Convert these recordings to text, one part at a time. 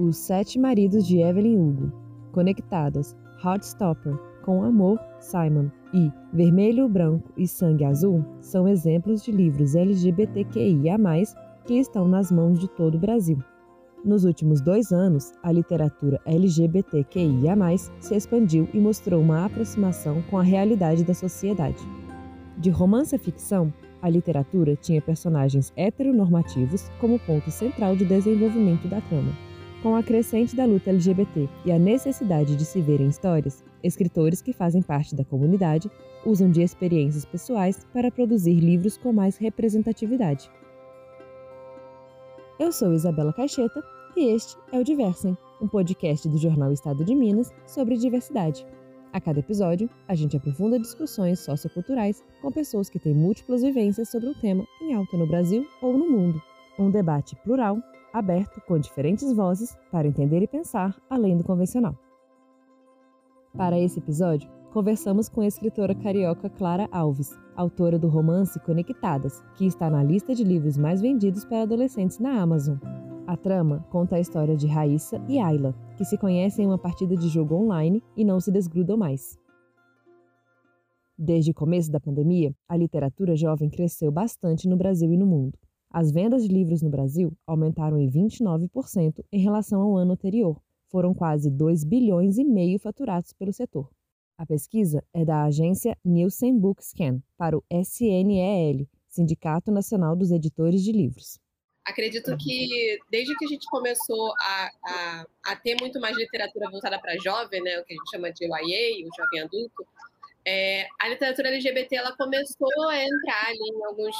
Os Sete Maridos de Evelyn Hugo, Conectadas, Heartstopper, Com Amor, Simon e Vermelho, Branco e Sangue Azul são exemplos de livros LGBTQIA, que estão nas mãos de todo o Brasil. Nos últimos dois anos, a literatura LGBTQIA, se expandiu e mostrou uma aproximação com a realidade da sociedade. De romance a ficção, a literatura tinha personagens heteronormativos como ponto central de desenvolvimento da trama. Com a crescente da luta LGBT e a necessidade de se ver em histórias, escritores que fazem parte da comunidade usam de experiências pessoais para produzir livros com mais representatividade. Eu sou Isabela Caixeta e este é o Diversem, um podcast do jornal Estado de Minas sobre diversidade. A cada episódio, a gente aprofunda discussões socioculturais com pessoas que têm múltiplas vivências sobre um tema em alta no Brasil ou no mundo. Um debate plural, aberto, com diferentes vozes, para entender e pensar além do convencional. Para esse episódio, conversamos com a escritora carioca Clara Alves, autora do romance Conectadas, que está na lista de livros mais vendidos para adolescentes na Amazon. A trama conta a história de Raíssa e Ayla, que se conhecem em uma partida de jogo online e não se desgrudam mais. Desde o começo da pandemia, a literatura jovem cresceu bastante no Brasil e no mundo. As vendas de livros no Brasil aumentaram em 29% em relação ao ano anterior. Foram quase 2 bilhões e meio faturados pelo setor. A pesquisa é da agência Nielsen Bookscan para o SNEL, Sindicato Nacional dos Editores de Livros. Acredito que desde que a gente começou a, a, a ter muito mais literatura voltada para jovem, né, o que a gente chama de YA, o jovem adulto, é, a literatura LGBT ela começou a entrar ali em alguns.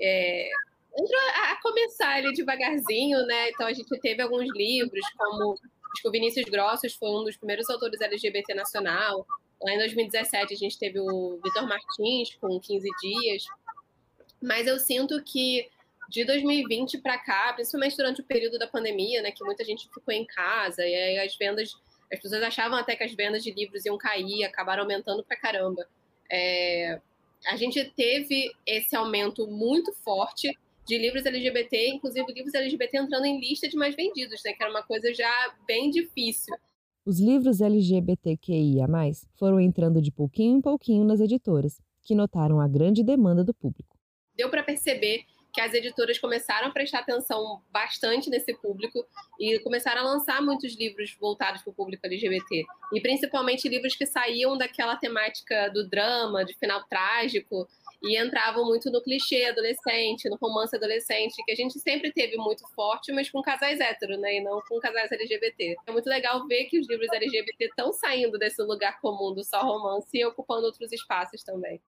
É, entrou a, a começar ali devagarzinho, né? Então a gente teve alguns livros, como Acho que o Vinícius Grossos foi um dos primeiros autores LGBT nacional. Lá em 2017 a gente teve o Vitor Martins com 15 dias. Mas eu sinto que de 2020 para cá, principalmente durante o período da pandemia, né, que muita gente ficou em casa e aí as vendas, as pessoas achavam até que as vendas de livros iam cair, acabaram aumentando para caramba. É, a gente teve esse aumento muito forte de livros LGBT, inclusive livros LGBT entrando em lista de mais vendidos, né? Que era uma coisa já bem difícil. Os livros LGBTQIA+, foram entrando de pouquinho em pouquinho nas editoras, que notaram a grande demanda do público. Deu para perceber que as editoras começaram a prestar atenção bastante nesse público e começaram a lançar muitos livros voltados para o público LGBT. E principalmente livros que saíam daquela temática do drama, de final trágico, e entravam muito no clichê adolescente, no romance adolescente, que a gente sempre teve muito forte, mas com casais héteros, né? E não com casais LGBT. É muito legal ver que os livros LGBT estão saindo desse lugar comum do só romance e ocupando outros espaços também.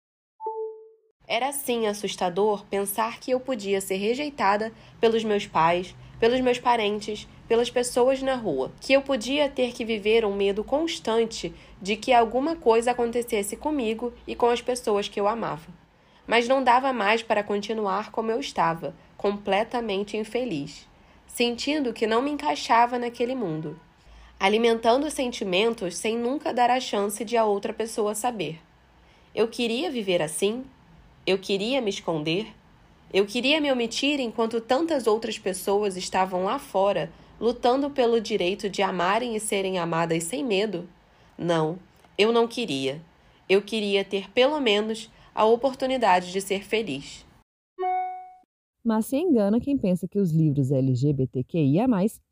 Era assim assustador pensar que eu podia ser rejeitada pelos meus pais, pelos meus parentes, pelas pessoas na rua, que eu podia ter que viver um medo constante de que alguma coisa acontecesse comigo e com as pessoas que eu amava mas não dava mais para continuar como eu estava, completamente infeliz, sentindo que não me encaixava naquele mundo, alimentando sentimentos sem nunca dar a chance de a outra pessoa saber. Eu queria viver assim? Eu queria me esconder? Eu queria me omitir enquanto tantas outras pessoas estavam lá fora, lutando pelo direito de amarem e serem amadas sem medo? Não, eu não queria. Eu queria ter pelo menos a oportunidade de ser feliz. Mas se engana quem pensa que os livros LGBTQIA,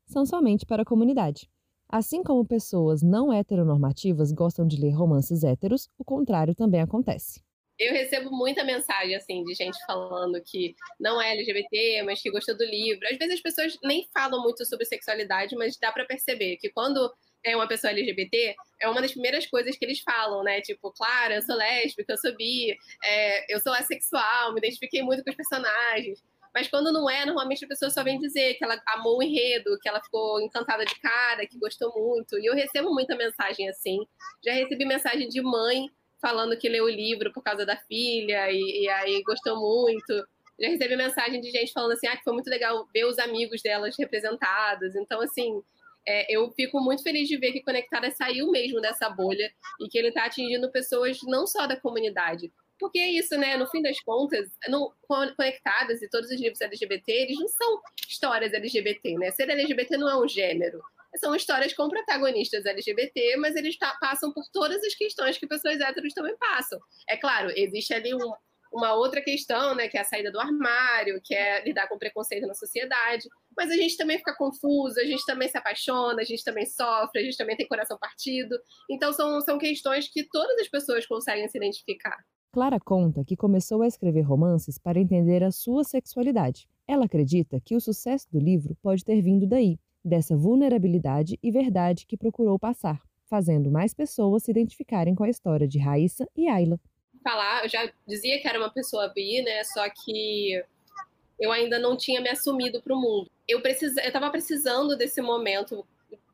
são somente para a comunidade. Assim como pessoas não heteronormativas gostam de ler romances héteros, o contrário também acontece. Eu recebo muita mensagem assim de gente falando que não é LGBT, mas que gostou do livro. Às vezes as pessoas nem falam muito sobre sexualidade, mas dá para perceber que quando é uma pessoa LGBT, é uma das primeiras coisas que eles falam, né? Tipo, claro, eu sou lésbica, eu sou bi, é, eu sou assexual, me identifiquei muito com os personagens. Mas quando não é, normalmente a pessoa só vem dizer que ela amou o enredo, que ela ficou encantada de cara, que gostou muito. E eu recebo muita mensagem assim. Já recebi mensagem de mãe falando que leu o livro por causa da filha e, e aí gostou muito. Já recebi mensagem de gente falando assim, ah, que foi muito legal ver os amigos delas representados. Então, assim, é, eu fico muito feliz de ver que Conectada saiu mesmo dessa bolha e que ele está atingindo pessoas não só da comunidade, porque é isso, né? No fim das contas, não, conectadas e todos os livros LGBT, eles não são histórias LGBT, né? Ser LGBT não é um gênero. São histórias com protagonistas LGBT, mas eles passam por todas as questões que pessoas héteros também passam. É claro, existe ali um, uma outra questão, né, que é a saída do armário, que é lidar com preconceito na sociedade. Mas a gente também fica confuso, a gente também se apaixona, a gente também sofre, a gente também tem coração partido. Então são, são questões que todas as pessoas conseguem se identificar. Clara conta que começou a escrever romances para entender a sua sexualidade. Ela acredita que o sucesso do livro pode ter vindo daí, dessa vulnerabilidade e verdade que procurou passar, fazendo mais pessoas se identificarem com a história de Raíssa e Ayla falar, eu já dizia que era uma pessoa bi, né? Só que eu ainda não tinha me assumido para o mundo. Eu precisa, eu estava precisando desse momento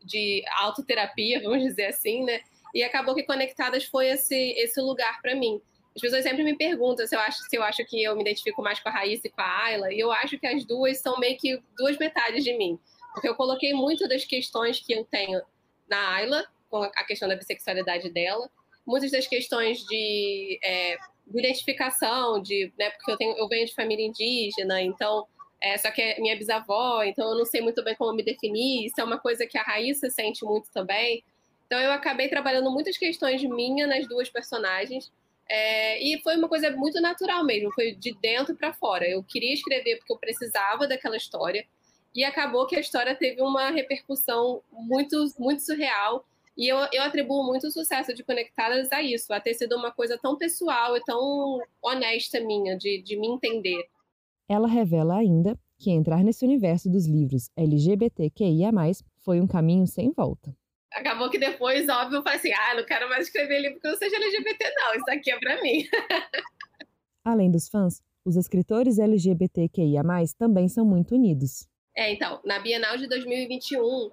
de autoterapia, vamos dizer assim, né? E acabou que Conectadas foi esse esse lugar para mim. As pessoas sempre me perguntam se eu acho se eu acho que eu me identifico mais com a Raíssa e com a Ayla, e eu acho que as duas são meio que duas metades de mim. Porque eu coloquei muito das questões que eu tenho na Ayla, com a questão da bissexualidade dela, muitas das questões de, é, de identificação, de, né, porque eu, tenho, eu venho de família indígena, então, é, só que é minha bisavó, então eu não sei muito bem como me definir, isso é uma coisa que a Raíssa sente muito também. Então eu acabei trabalhando muitas questões minhas nas duas personagens, é, e foi uma coisa muito natural mesmo, foi de dentro para fora. Eu queria escrever porque eu precisava daquela história, e acabou que a história teve uma repercussão muito, muito surreal e eu, eu atribuo muito o sucesso de Conectadas a isso, a ter sido uma coisa tão pessoal e tão honesta minha, de, de me entender. Ela revela ainda que entrar nesse universo dos livros LGBTQIA, foi um caminho sem volta. Acabou que depois, óbvio, eu falei assim: ah, não quero mais escrever livro que não seja LGBT, não, isso aqui é para mim. Além dos fãs, os escritores LGBTQIA, também são muito unidos. É, então, na Bienal de 2021,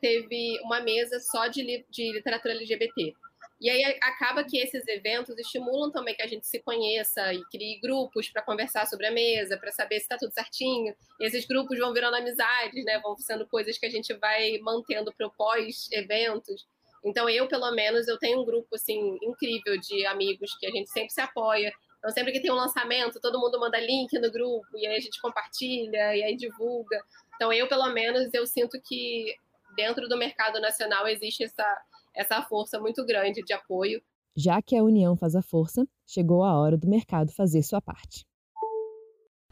teve uma mesa só de, de literatura LGBT. E aí acaba que esses eventos estimulam também que a gente se conheça e crie grupos para conversar sobre a mesa, para saber se está tudo certinho. E esses grupos vão virando amizades, né? Vão sendo coisas que a gente vai mantendo para pós-eventos. Então eu, pelo menos, eu tenho um grupo assim incrível de amigos que a gente sempre se apoia. Então sempre que tem um lançamento, todo mundo manda link no grupo e aí a gente compartilha e aí divulga. Então eu, pelo menos, eu sinto que dentro do mercado nacional existe essa, essa força muito grande de apoio. Já que a união faz a força, chegou a hora do mercado fazer sua parte.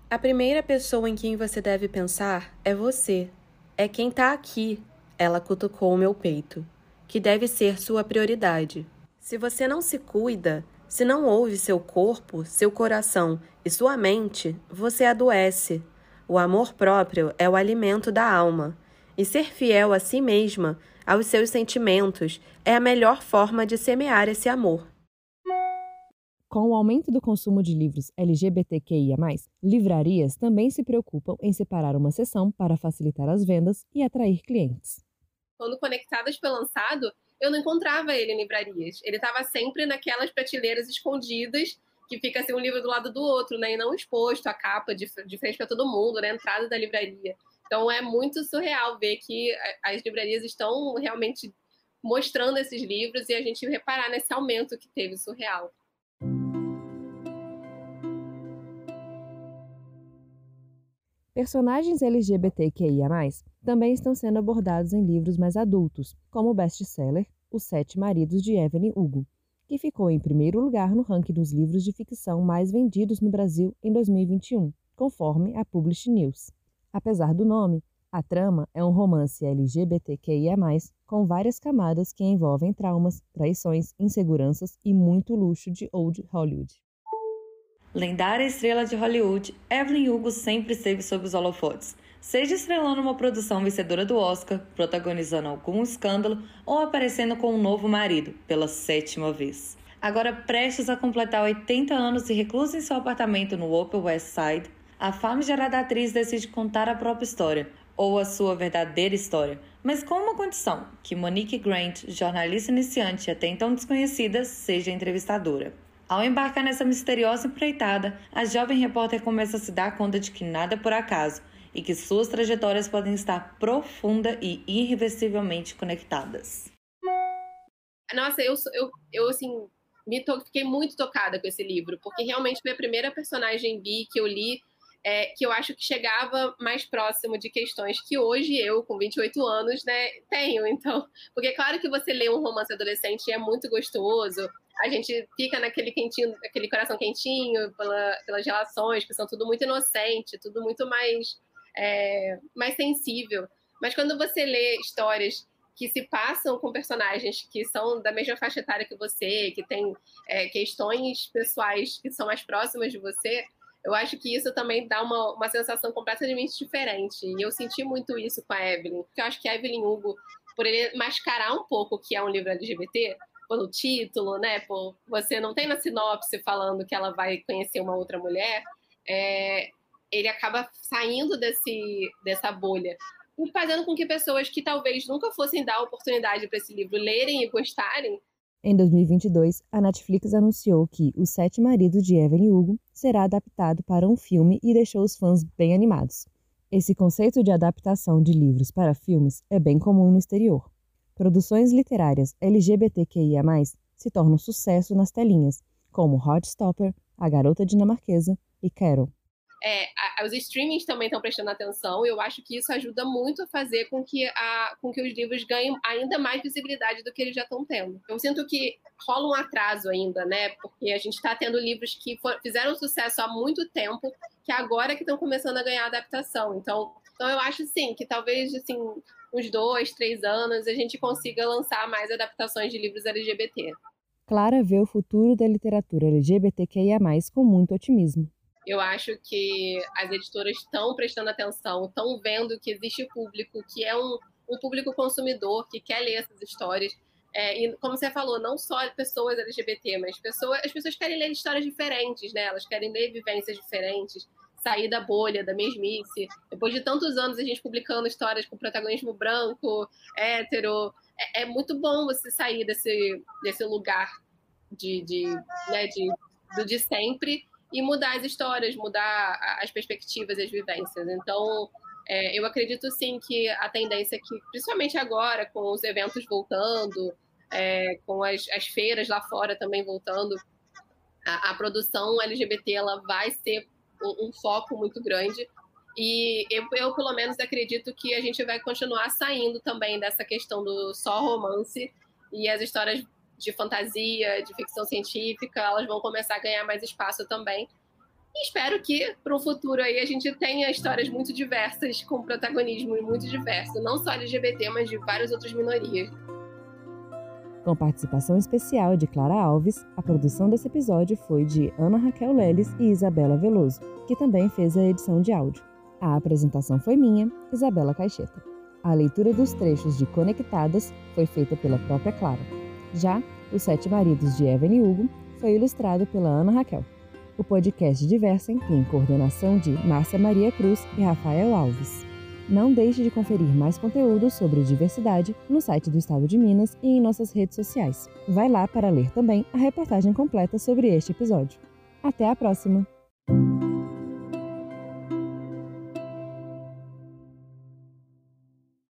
A primeira pessoa em quem você deve pensar é você. É quem está aqui. Ela cutucou o meu peito. Que deve ser sua prioridade. Se você não se cuida, se não ouve seu corpo, seu coração e sua mente, você adoece. O amor próprio é o alimento da alma. E ser fiel a si mesma, aos seus sentimentos, é a melhor forma de semear esse amor. Com o aumento do consumo de livros LGBTQIA, livrarias também se preocupam em separar uma seção para facilitar as vendas e atrair clientes. Quando Conectadas foi lançado, eu não encontrava ele em livrarias. Ele estava sempre naquelas prateleiras escondidas, que fica assim um livro do lado do outro, né? E não exposto a capa de, de frente para todo mundo, na né? entrada da livraria. Então é muito surreal ver que as livrarias estão realmente mostrando esses livros e a gente reparar nesse aumento que teve surreal. Personagens LGBTQIA+, também estão sendo abordados em livros mais adultos, como o best-seller Os Sete Maridos de Evelyn Hugo, que ficou em primeiro lugar no ranking dos livros de ficção mais vendidos no Brasil em 2021, conforme a Publish News. Apesar do nome, a trama é um romance LGBTQIA, com várias camadas que envolvem traumas, traições, inseguranças e muito luxo de Old Hollywood. Lendária estrela de Hollywood, Evelyn Hugo sempre esteve sob os holofotes, seja estrelando uma produção vencedora do Oscar, protagonizando algum escândalo ou aparecendo com um novo marido, pela sétima vez. Agora prestes a completar 80 anos e reclusa em seu apartamento no Upper West Side, a famigerada atriz decide contar a própria história, ou a sua verdadeira história, mas com uma condição: que Monique Grant, jornalista iniciante até então desconhecida, seja entrevistadora. Ao embarcar nessa misteriosa empreitada, a jovem repórter começa a se dar conta de que nada é por acaso e que suas trajetórias podem estar profunda e irreversivelmente conectadas. Nossa, eu, eu, eu assim, me to... fiquei muito tocada com esse livro, porque realmente foi a primeira personagem bi que eu li é, que eu acho que chegava mais próximo de questões que hoje eu, com 28 anos, né, tenho. Então, porque é claro que você lê um romance adolescente é muito gostoso, a gente fica naquele quentinho, aquele coração quentinho pela, pelas relações, que são tudo muito inocente, tudo muito mais, é, mais sensível. Mas quando você lê histórias que se passam com personagens que são da mesma faixa etária que você, que têm é, questões pessoais que são mais próximas de você, eu acho que isso também dá uma, uma sensação completamente diferente. E eu senti muito isso com a Evelyn, porque eu acho que a Evelyn Hugo, por ele mascarar um pouco o que é um livro LGBT, pelo título, né? Por você não tem na sinopse falando que ela vai conhecer uma outra mulher, é, ele acaba saindo desse, dessa bolha fazendo com que pessoas que talvez nunca fossem dar oportunidade para esse livro lerem e gostarem em 2022, a Netflix anunciou que Os Sete Maridos de Evelyn Hugo será adaptado para um filme e deixou os fãs bem animados. Esse conceito de adaptação de livros para filmes é bem comum no exterior. Produções literárias LGBTQIA+, se tornam sucesso nas telinhas, como Heartstopper, A Garota Dinamarquesa e Carol é, a, os streamings também estão prestando atenção, e eu acho que isso ajuda muito a fazer com que, a, com que os livros ganhem ainda mais visibilidade do que eles já estão tendo. Eu sinto que rola um atraso ainda, né? Porque a gente está tendo livros que for, fizeram sucesso há muito tempo, que agora que estão começando a ganhar adaptação. Então, então eu acho sim que talvez assim uns dois, três anos a gente consiga lançar mais adaptações de livros LGBT. Clara vê o futuro da literatura LGBTQIA+, com muito otimismo. Eu acho que as editoras estão prestando atenção, estão vendo que existe público, que é um, um público consumidor que quer ler essas histórias. É, e como você falou, não só pessoas LGBT, mas as pessoas querem ler histórias diferentes, né? Elas querem ler vivências diferentes, sair da bolha, da mesmice. Depois de tantos anos a gente publicando histórias com protagonismo branco, hétero, é, é muito bom você sair desse, desse lugar de, de, né, de, do de sempre e mudar as histórias, mudar as perspectivas, as vivências. Então, é, eu acredito sim que a tendência é que, principalmente agora, com os eventos voltando, é, com as, as, feiras lá fora também voltando, a, a produção LGBT ela vai ser um, um, foco muito grande. E eu, eu, pelo menos, acredito que a gente vai continuar saindo também dessa questão do só romance e as histórias de fantasia, de ficção científica, elas vão começar a ganhar mais espaço também. E espero que, para o futuro aí, a gente tenha histórias muito diversas, com protagonismo muito diverso, não só LGBT, mas de várias outras minorias. Com participação especial de Clara Alves, a produção desse episódio foi de Ana Raquel Leles e Isabela Veloso, que também fez a edição de áudio. A apresentação foi minha, Isabela Caixeta. A leitura dos trechos de Conectadas foi feita pela própria Clara. Já Os Sete Maridos de Evelyn Hugo foi ilustrado pela Ana Raquel. O podcast Diversem tem coordenação de Márcia Maria Cruz e Rafael Alves. Não deixe de conferir mais conteúdo sobre diversidade no site do Estado de Minas e em nossas redes sociais. Vai lá para ler também a reportagem completa sobre este episódio. Até a próxima!